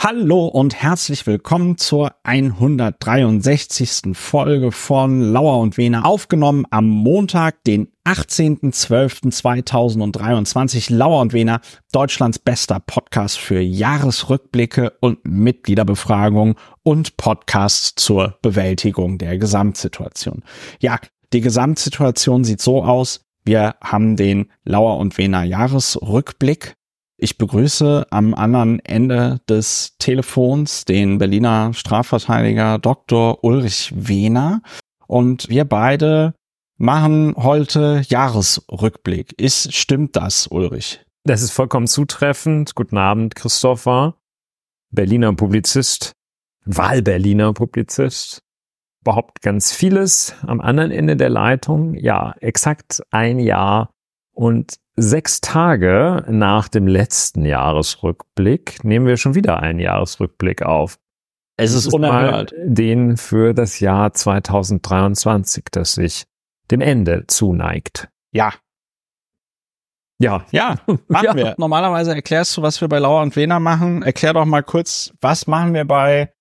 Hallo und herzlich willkommen zur 163. Folge von Lauer und Wehner, aufgenommen am Montag, den 18.12.2023. Lauer und Wehner, Deutschlands bester Podcast für Jahresrückblicke und Mitgliederbefragung und Podcasts zur Bewältigung der Gesamtsituation. Ja, die Gesamtsituation sieht so aus. Wir haben den Lauer und Wehner Jahresrückblick ich begrüße am anderen Ende des Telefons den Berliner Strafverteidiger Dr. Ulrich Wehner und wir beide machen heute Jahresrückblick. Ist, stimmt das, Ulrich? Das ist vollkommen zutreffend. Guten Abend, Christopher. Berliner Publizist, Wahlberliner Publizist. Überhaupt ganz vieles am anderen Ende der Leitung. Ja, exakt ein Jahr und sechs Tage nach dem letzten Jahresrückblick nehmen wir schon wieder einen Jahresrückblick auf. Es ist, ist unerhört. Den für das Jahr 2023, das sich dem Ende zuneigt. Ja. Ja. Ja, machen ja. wir. Normalerweise erklärst du, was wir bei Lauer und Wehner machen. Erklär doch mal kurz, was machen wir bei,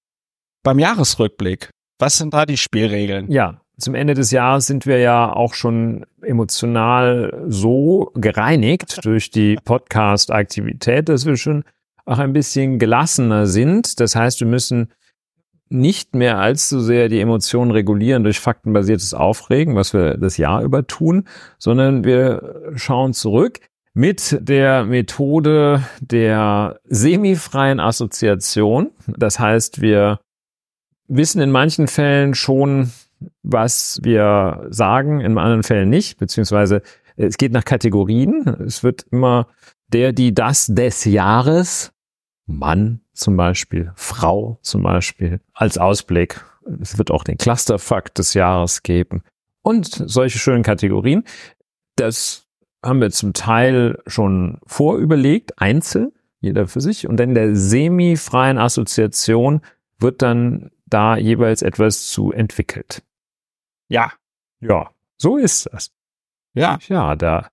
beim Jahresrückblick? Was sind da die Spielregeln? Ja, zum Ende des Jahres sind wir ja auch schon emotional so gereinigt durch die Podcast-Aktivität, dass wir schon auch ein bisschen gelassener sind. Das heißt, wir müssen nicht mehr allzu sehr die Emotionen regulieren durch faktenbasiertes Aufregen, was wir das Jahr über tun, sondern wir schauen zurück mit der Methode der semifreien Assoziation. Das heißt, wir wissen in manchen Fällen schon, was wir sagen, in anderen Fällen nicht, beziehungsweise es geht nach Kategorien. Es wird immer der, die, das des Jahres, Mann zum Beispiel, Frau zum Beispiel, als Ausblick. Es wird auch den Clusterfakt des Jahres geben und solche schönen Kategorien. Das haben wir zum Teil schon vorüberlegt, einzeln, jeder für sich. Und in der semifreien Assoziation wird dann da jeweils etwas zu entwickelt. Ja. Ja, so ist das. Ja. Ja, da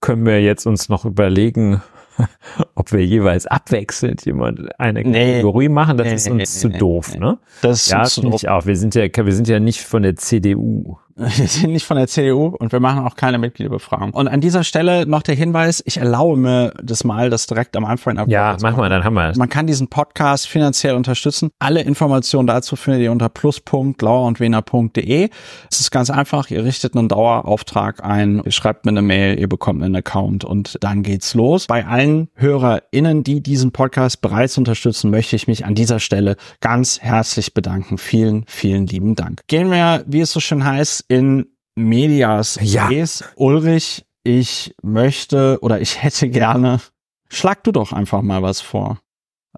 können wir jetzt uns noch überlegen, ob wir jeweils abwechselnd jemand eine Kategorie nee, machen. Das nee, ist uns nee, zu doof, ne? Das ja, finde ich auch. Wir sind ja, wir sind ja nicht von der CDU. Wir sind nicht von der CDU und wir machen auch keine Mitgliederbefragung. Und an dieser Stelle noch der Hinweis, ich erlaube mir das mal, das direkt am Anfang ab. Ja, mach mal, dann haben wir es. Man kann diesen Podcast finanziell unterstützen. Alle Informationen dazu findet ihr unter plus.lauerundwener.de. Es ist ganz einfach, ihr richtet einen Dauerauftrag ein, ihr schreibt mir eine Mail, ihr bekommt einen Account und dann geht's los. Bei allen HörerInnen, die diesen Podcast bereits unterstützen, möchte ich mich an dieser Stelle ganz herzlich bedanken. Vielen, vielen lieben Dank. Gehen wir, wie es so schön heißt, in Medias ja. Res. Ulrich, ich möchte oder ich hätte gerne, schlag du doch einfach mal was vor.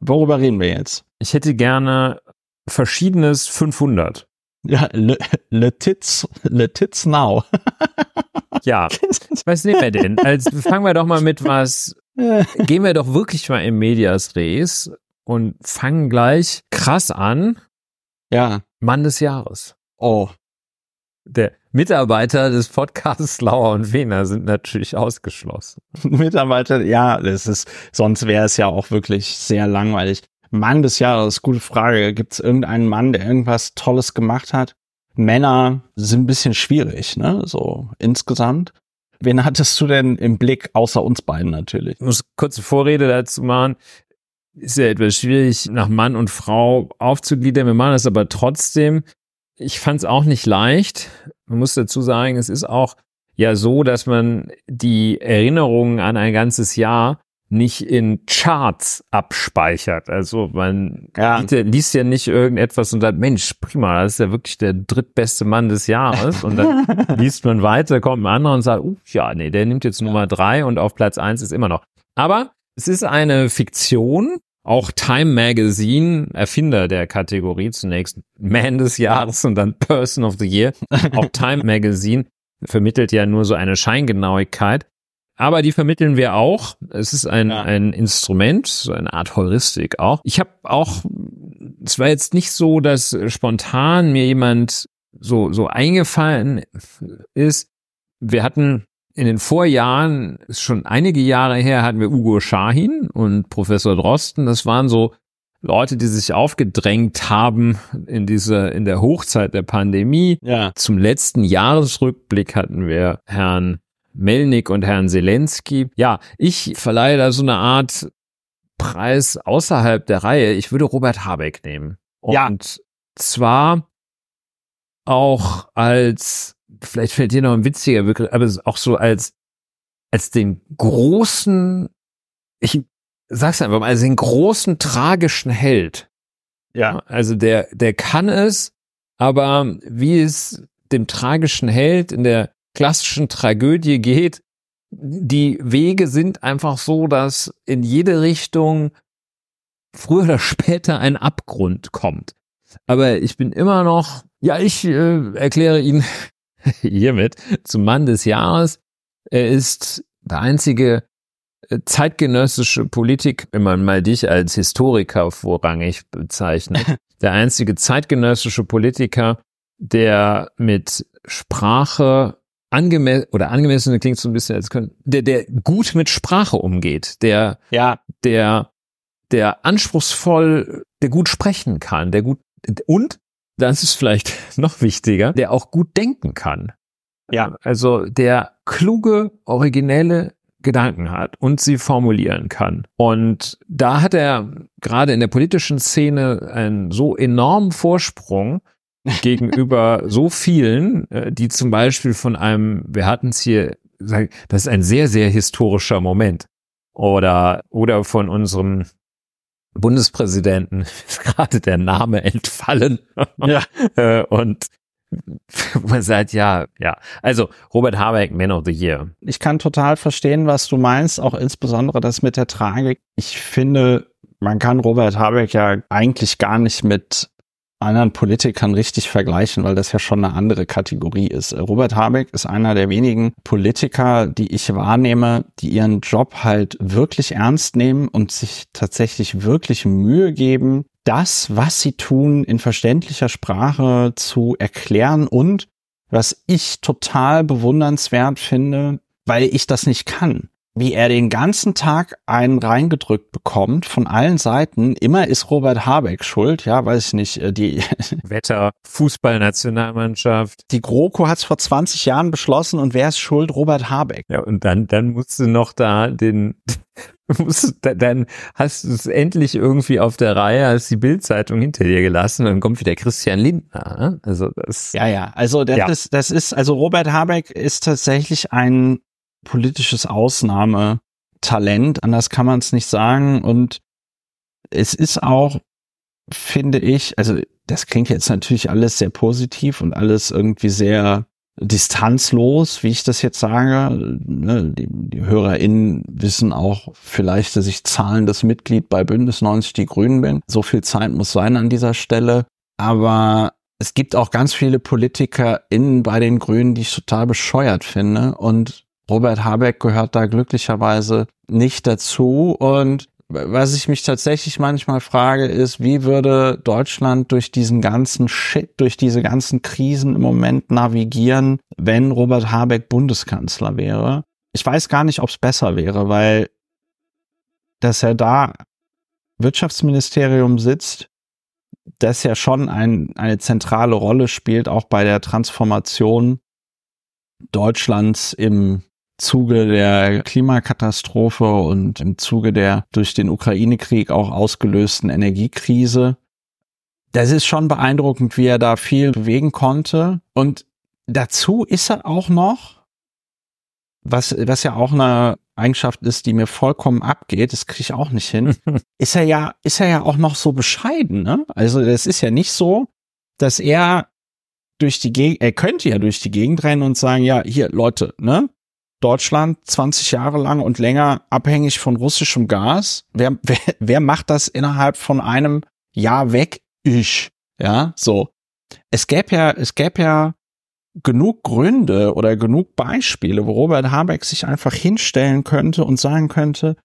Worüber reden wir jetzt? Ich hätte gerne verschiedenes 500. Ja, le, le tits, le tits now. ja, was nehmen wir denn? Also fangen wir doch mal mit was, gehen wir doch wirklich mal in Medias Res und fangen gleich krass an. Ja. Mann des Jahres. Oh, der Mitarbeiter des Podcasts Lauer und Wiener sind natürlich ausgeschlossen. Mitarbeiter, ja, das ist, sonst wäre es ja auch wirklich sehr langweilig. Mann des Jahres, gute Frage. Gibt es irgendeinen Mann, der irgendwas Tolles gemacht hat? Männer sind ein bisschen schwierig, ne? So insgesamt. Wen hattest du denn im Blick, außer uns beiden natürlich? Ich muss kurze Vorrede dazu machen. Ist ja etwas schwierig, nach Mann und Frau aufzugliedern. Wir machen das aber trotzdem. Ich fand es auch nicht leicht. Man muss dazu sagen, es ist auch ja so, dass man die Erinnerungen an ein ganzes Jahr nicht in Charts abspeichert. Also man ja. liest, liest, ja nicht irgendetwas und sagt, Mensch, prima, das ist ja wirklich der drittbeste Mann des Jahres. Und dann liest man weiter, kommt ein anderer und sagt, uh, ja, nee, der nimmt jetzt Nummer drei und auf Platz eins ist immer noch. Aber es ist eine Fiktion auch Time Magazine, Erfinder der Kategorie, zunächst Man des Jahres und dann Person of the Year. Auch Time Magazine vermittelt ja nur so eine Scheingenauigkeit. Aber die vermitteln wir auch. Es ist ein, ja. ein Instrument, so eine Art Heuristik auch. Ich habe auch, es war jetzt nicht so, dass spontan mir jemand so, so eingefallen ist. Wir hatten in den Vorjahren, ist schon einige Jahre her, hatten wir Ugo Schahin und Professor Drosten. Das waren so Leute, die sich aufgedrängt haben in dieser, in der Hochzeit der Pandemie. Ja. Zum letzten Jahresrückblick hatten wir Herrn Melnik und Herrn Zelensky. Ja, ich verleihe da so eine Art Preis außerhalb der Reihe. Ich würde Robert Habeck nehmen. Und Ja. zwar auch als, vielleicht fällt dir noch ein witziger Begriff, aber auch so als, als den großen, ich sag's einfach mal, als den großen tragischen Held. Ja. Also der, der kann es, aber wie es dem tragischen Held in der klassischen Tragödie geht, die Wege sind einfach so, dass in jede Richtung früher oder später ein Abgrund kommt. Aber ich bin immer noch, ja, ich äh, erkläre ihn hiermit zum Mann des Jahres. Er ist der einzige äh, zeitgenössische Politik, wenn man mal dich als Historiker vorrangig bezeichnet, der einzige zeitgenössische Politiker, der mit Sprache angemessen oder angemessen klingt so ein bisschen als können, der der gut mit Sprache umgeht, der Ja. der der anspruchsvoll, der gut sprechen kann, der gut und das ist vielleicht noch wichtiger, der auch gut denken kann. Ja. Also der kluge, originelle Gedanken hat und sie formulieren kann. Und da hat er gerade in der politischen Szene einen so enormen Vorsprung gegenüber so vielen, äh, die zum Beispiel von einem, wir hatten es hier, das ist ein sehr, sehr historischer Moment. Oder, oder von unserem Bundespräsidenten ist gerade der Name entfallen. Ja. Äh, Und man sagt, ja, ja. Also Robert Habeck, Man of the Year. Ich kann total verstehen, was du meinst, auch insbesondere das mit der Tragik. Ich finde, man kann Robert Habeck ja eigentlich gar nicht mit anderen Politikern richtig vergleichen, weil das ja schon eine andere Kategorie ist. Robert Habeck ist einer der wenigen Politiker, die ich wahrnehme, die ihren Job halt wirklich ernst nehmen und sich tatsächlich wirklich Mühe geben, das, was sie tun, in verständlicher Sprache zu erklären und was ich total bewundernswert finde, weil ich das nicht kann. Wie er den ganzen Tag einen reingedrückt bekommt von allen Seiten. Immer ist Robert Habeck schuld, ja, weiß ich nicht. äh, Die, Wetter, Fußballnationalmannschaft. die GroKo hat es vor 20 Jahren beschlossen und wer ist schuld? Robert Habeck. Ja, und dann, dann musst du noch da den, musst, dann hast du es endlich irgendwie auf der Reihe, hast die Bildzeitung hinter dir gelassen und dann kommt wieder Christian Lindner. ne? Also das, Ja, ja, also das Ja. ist, das ist, also Robert Habeck ist tatsächlich ein politisches Ausnahmetalent, anders kann man es nicht sagen. Und es ist auch, finde ich, also das klingt jetzt natürlich alles sehr positiv und alles irgendwie sehr distanzlos, wie ich das jetzt sage. Ne, Die, die HörerInnen wissen auch vielleicht, dass ich zahlendes Mitglied bei Bündnis 90 Die Grünen bin. So viel Zeit muss sein an dieser Stelle. Aber es gibt auch ganz viele PolitikerInnen bei den Grünen, die ich total bescheuert finde. Und Robert Habeck gehört da glücklicherweise nicht dazu. Und was ich mich tatsächlich manchmal frage, ist, wie würde Deutschland durch diesen ganzen Shit, durch diese ganzen Krisen im Moment navigieren, wenn Robert Habeck Bundeskanzler wäre? Ich weiß gar nicht, ob es besser wäre, weil dass er da Wirtschaftsministerium sitzt, das ja schon ein, eine zentrale Rolle spielt, auch bei der Transformation Deutschlands im Zuge der Klimakatastrophe und im Zuge der durch den Ukraine-Krieg auch ausgelösten Energiekrise. Das ist schon beeindruckend, wie er da viel bewegen konnte. Und dazu ist er auch noch, was, was ja auch eine Eigenschaft ist, die mir vollkommen abgeht, das kriege ich auch nicht hin, ist er ja, ist er ja auch noch so bescheiden, ne? Also das ist ja nicht so, dass er durch die Gegend, er könnte ja durch die Gegend rennen und sagen, ja, hier, Leute, ne? Deutschland 20 Jahre lang und länger abhängig von russischem Gas. Wer, wer, wer macht das innerhalb von einem Jahr weg? Ich. Ja, so. Es gäbe ja, es gäbe ja genug Gründe oder genug Beispiele, wo Robert Habeck sich einfach hinstellen könnte und sagen könnte,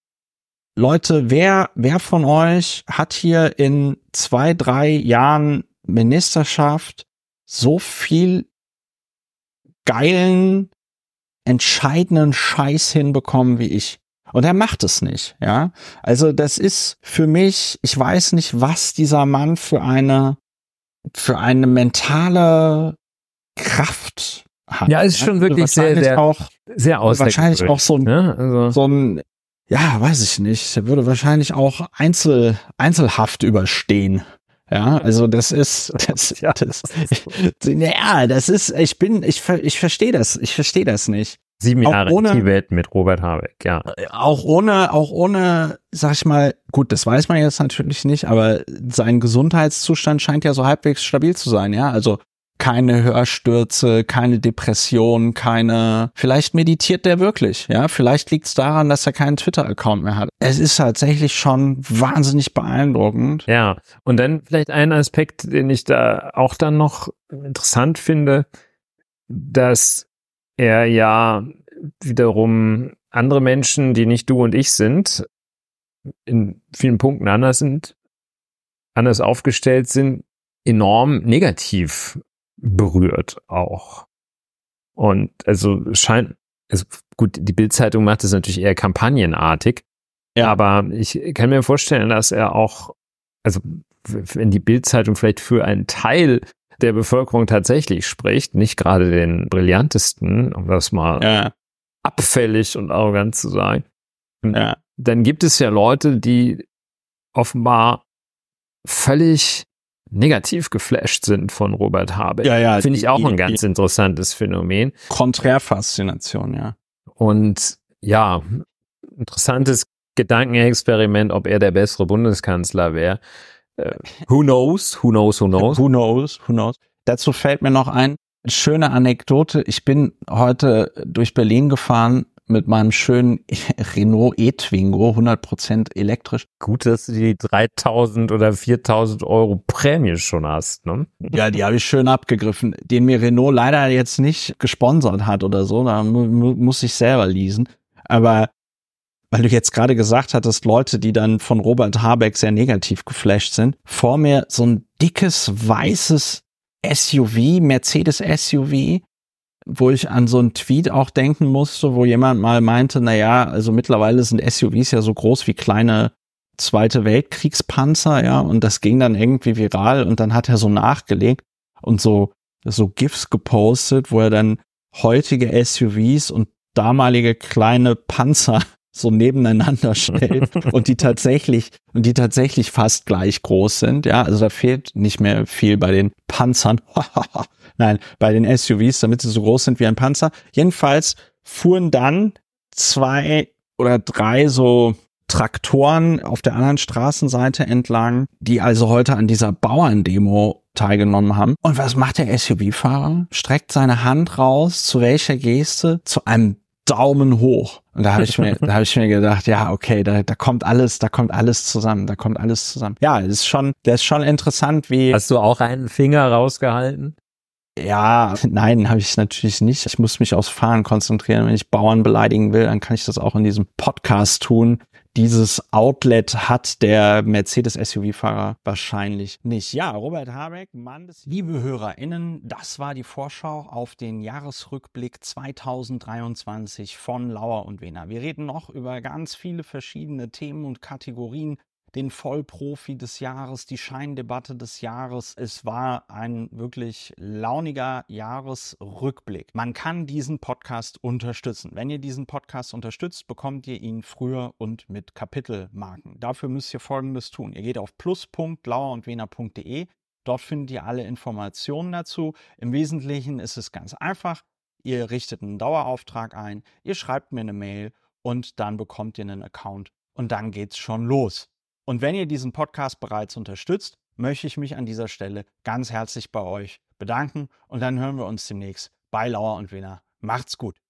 Leute, wer, wer von euch hat hier in zwei, drei Jahren Ministerschaft so viel geilen, entscheidenden Scheiß hinbekommen wie ich? Und er macht es nicht, ja. Also das ist für mich, ich weiß nicht, was dieser Mann für eine, für eine mentale Kraft hat. Ja, ist schon wirklich sehr, sehr, auch, sehr Wahrscheinlich auch so ein, ne? also. so ein, ja, weiß ich nicht. Er würde wahrscheinlich auch Einzel, Einzelhaft überstehen. Ja, also das ist, das, ja, das, ja, das ist, ich bin, ich, ich verstehe das, ich verstehe das nicht. Sieben Jahre ohne, Tibet mit Robert Habeck, ja. Auch ohne, auch ohne, sag ich mal, gut, das weiß man jetzt natürlich nicht, aber sein Gesundheitszustand scheint ja so halbwegs stabil zu sein, ja. Also keine Hörstürze, keine Depression, keine. Vielleicht meditiert der wirklich, ja. Vielleicht liegt es daran, dass er keinen Twitter-Account mehr hat. Es ist tatsächlich schon wahnsinnig beeindruckend. Ja, und dann vielleicht ein Aspekt, den ich da auch dann noch interessant finde, dass er ja wiederum andere Menschen, die nicht du und ich sind, in vielen Punkten anders sind, anders aufgestellt sind, enorm negativ berührt auch. Und also scheint, also gut, die Bildzeitung macht es natürlich eher kampagnenartig, ja. aber ich kann mir vorstellen, dass er auch, also wenn die Bildzeitung vielleicht für einen Teil der Bevölkerung tatsächlich spricht, nicht gerade den brillantesten, um das mal ja. abfällig und arrogant zu sagen, ja. dann gibt es ja Leute, die offenbar völlig negativ geflasht sind von Robert Habeck. Ja, ja. Finde ich auch ein ganz interessantes Phänomen. Konträrfaszination, ja. Und ja, interessantes Gedankenexperiment, ob er der bessere Bundeskanzler wäre. Uh, who knows? Who knows? Who knows? Who knows? Who knows? Dazu fällt mir noch ein, schöne Anekdote. Ich bin heute durch Berlin gefahren mit meinem schönen Renault e-Twingo, 100% elektrisch. Gut, dass du die 3000 oder 4000 Euro Prämie schon hast, ne? Ja, die habe ich schön abgegriffen, den mir Renault leider jetzt nicht gesponsert hat oder so, da mu muss ich selber leasen. Aber weil du jetzt gerade gesagt hattest, Leute, die dann von Robert Habeck sehr negativ geflasht sind, vor mir so ein dickes, weißes SUV, Mercedes SUV, wo ich an so einen Tweet auch denken musste, wo jemand mal meinte, na ja, also mittlerweile sind SUVs ja so groß wie kleine Zweite Weltkriegspanzer, ja, und das ging dann irgendwie viral und dann hat er so nachgelegt und so, so GIFs gepostet, wo er dann heutige SUVs und damalige kleine Panzer so nebeneinander stellt und die tatsächlich und die tatsächlich fast gleich groß sind, ja, also da fehlt nicht mehr viel bei den Panzern. Nein, bei den SUVs, damit sie so groß sind wie ein Panzer. Jedenfalls fuhren dann zwei oder drei so Traktoren auf der anderen Straßenseite entlang, die also heute an dieser Bauerndemo teilgenommen haben. Und was macht der SUV-Fahrer? Streckt seine Hand raus, zu welcher Geste? Zu einem Daumen hoch. Und da habe ich mir, da habe ich mir gedacht, ja, okay, da, da kommt alles, da kommt alles zusammen, da kommt alles zusammen. Ja, es ist schon, der ist schon interessant, wie. Hast du auch einen Finger rausgehalten? Ja, nein, habe ich natürlich nicht. Ich muss mich aufs Fahren konzentrieren. Wenn ich Bauern beleidigen will, dann kann ich das auch in diesem Podcast tun. Dieses Outlet hat der Mercedes-SUV-Fahrer wahrscheinlich nicht. Ja, Robert Habeck, Mann des Liebe HörerInnen, das war die Vorschau auf den Jahresrückblick 2023 von Lauer und Wehner. Wir reden noch über ganz viele verschiedene Themen und Kategorien den Vollprofi des Jahres, die Scheindebatte des Jahres. Es war ein wirklich launiger Jahresrückblick. Man kann diesen Podcast unterstützen. Wenn ihr diesen Podcast unterstützt, bekommt ihr ihn früher und mit Kapitelmarken. Dafür müsst ihr Folgendes tun. Ihr geht auf plus.lauerundwener.de. Dort findet ihr alle Informationen dazu. Im Wesentlichen ist es ganz einfach. Ihr richtet einen Dauerauftrag ein, ihr schreibt mir eine Mail und dann bekommt ihr einen Account und dann geht's schon los. Und wenn ihr diesen Podcast bereits unterstützt, möchte ich mich an dieser Stelle ganz herzlich bei euch bedanken und dann hören wir uns demnächst bei Lauer und Wiener. Macht's gut.